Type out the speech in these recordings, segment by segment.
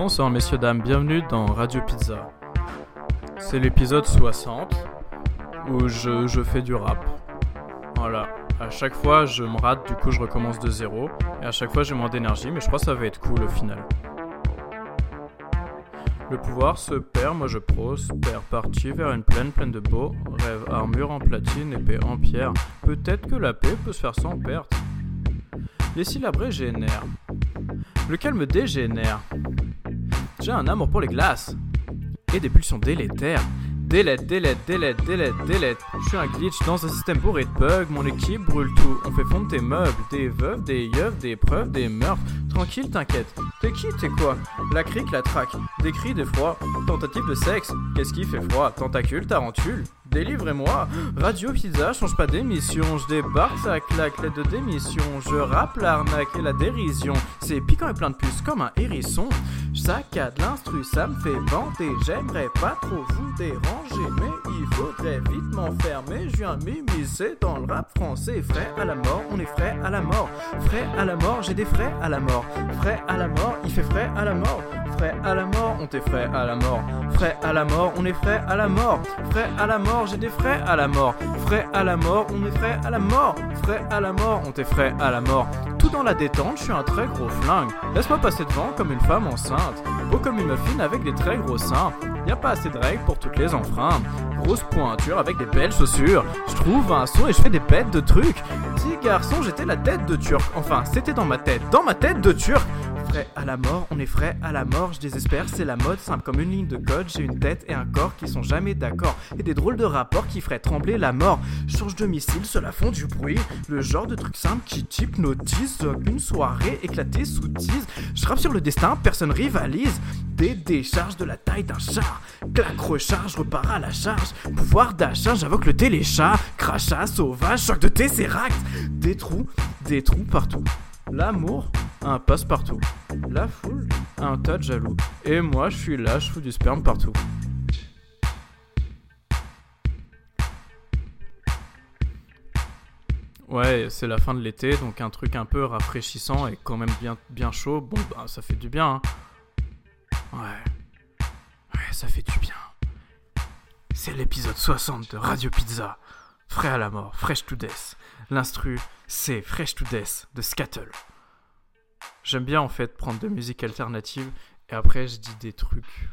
Bonsoir messieurs dames, bienvenue dans Radio Pizza. C'est l'épisode 60 où je, je fais du rap. Voilà, à chaque fois je me rate, du coup je recommence de zéro. Et à chaque fois j'ai moins d'énergie, mais je crois que ça va être cool au final. Le pouvoir se perd, moi je prospère. Parti vers une plaine pleine de beaux rêves. Armure en platine, épée en pierre. Peut-être que la paix peut se faire sans perte. Les syllabres génèrent. Lequel me dégénère? J'ai un amour pour les glaces. Et des pulsions délétères. Délette, délette, délette, délette, délette. Je suis un glitch dans un système bourré de bugs. Mon équipe brûle tout. On fait fondre tes meubles, des veuves, des yeux, des preuves, des meurtres. Tranquille, t'inquiète. T'es qui, t'es quoi? La crique, la traque. Des cris d'effroi. Tentative de sexe. Qu'est-ce qui fait froid? Tentacule, tarentule. Délivrez-moi Radio Pizza, change pas d'émission. Je débarque, ça claque, l'aide de démission. Je rappe l'arnaque et la dérision. C'est piquant et plein de puces comme un hérisson. Je saccade l'instru, ça me fait vanter. J'aimerais pas trop vous déranger, mais il faudrait vite m'enfermer. Je viens m'immiscer dans le rap français. Frais à la mort, on est frais à la mort. Frais à la mort, j'ai des frais à la mort. Frais à la mort, il fait frais à la mort. Frais à la mort, on t'est frais à la mort. Frais à la mort, on est frais à la mort. Frais à la mort, j'ai des frais à la mort. Frais à la mort, on est frais à la mort. Frais à la mort, on t'est frais à la mort. Tout dans la détente, je suis un très gros flingue. Laisse-moi passer devant comme une femme enceinte. Beau comme une muffine avec des très gros seins. Y a pas assez de règles pour toutes les enfreintes. Grosse pointure avec des belles chaussures. Je trouve un son et je fais des bêtes de trucs. Petit garçon, j'étais la tête de turc. Enfin, c'était dans ma tête. Dans ma tête de turc frais à la mort, on est frais à la mort, je désespère, c'est la mode, simple comme une ligne de code, j'ai une tête et un corps qui sont jamais d'accord, et des drôles de rapports qui feraient trembler la mort. Change de missile, cela font du bruit, le genre de truc simple qui hypnotise, une soirée éclatée sous tease, je rappe sur le destin, personne rivalise, des décharges de la taille d'un char, claque recharge, repart à la charge, pouvoir d'achat, j'invoque le téléchat, crachat, sauvage, choc de tesseract, des trous, des trous partout. L'amour, un passe-partout. La foule, un tas de jaloux. Et moi, je suis là, je fous du sperme partout. Ouais, c'est la fin de l'été, donc un truc un peu rafraîchissant et quand même bien, bien chaud. Bon, bah, ça fait du bien. Hein. Ouais. Ouais, ça fait du bien. C'est l'épisode 60 de Radio Pizza. Frais à la mort, fresh to death. L'instru, c'est Fresh to Death de Scattle. J'aime bien en fait prendre de musique alternative et après je dis des trucs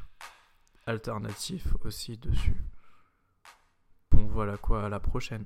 alternatifs aussi dessus. Bon voilà quoi, à la prochaine.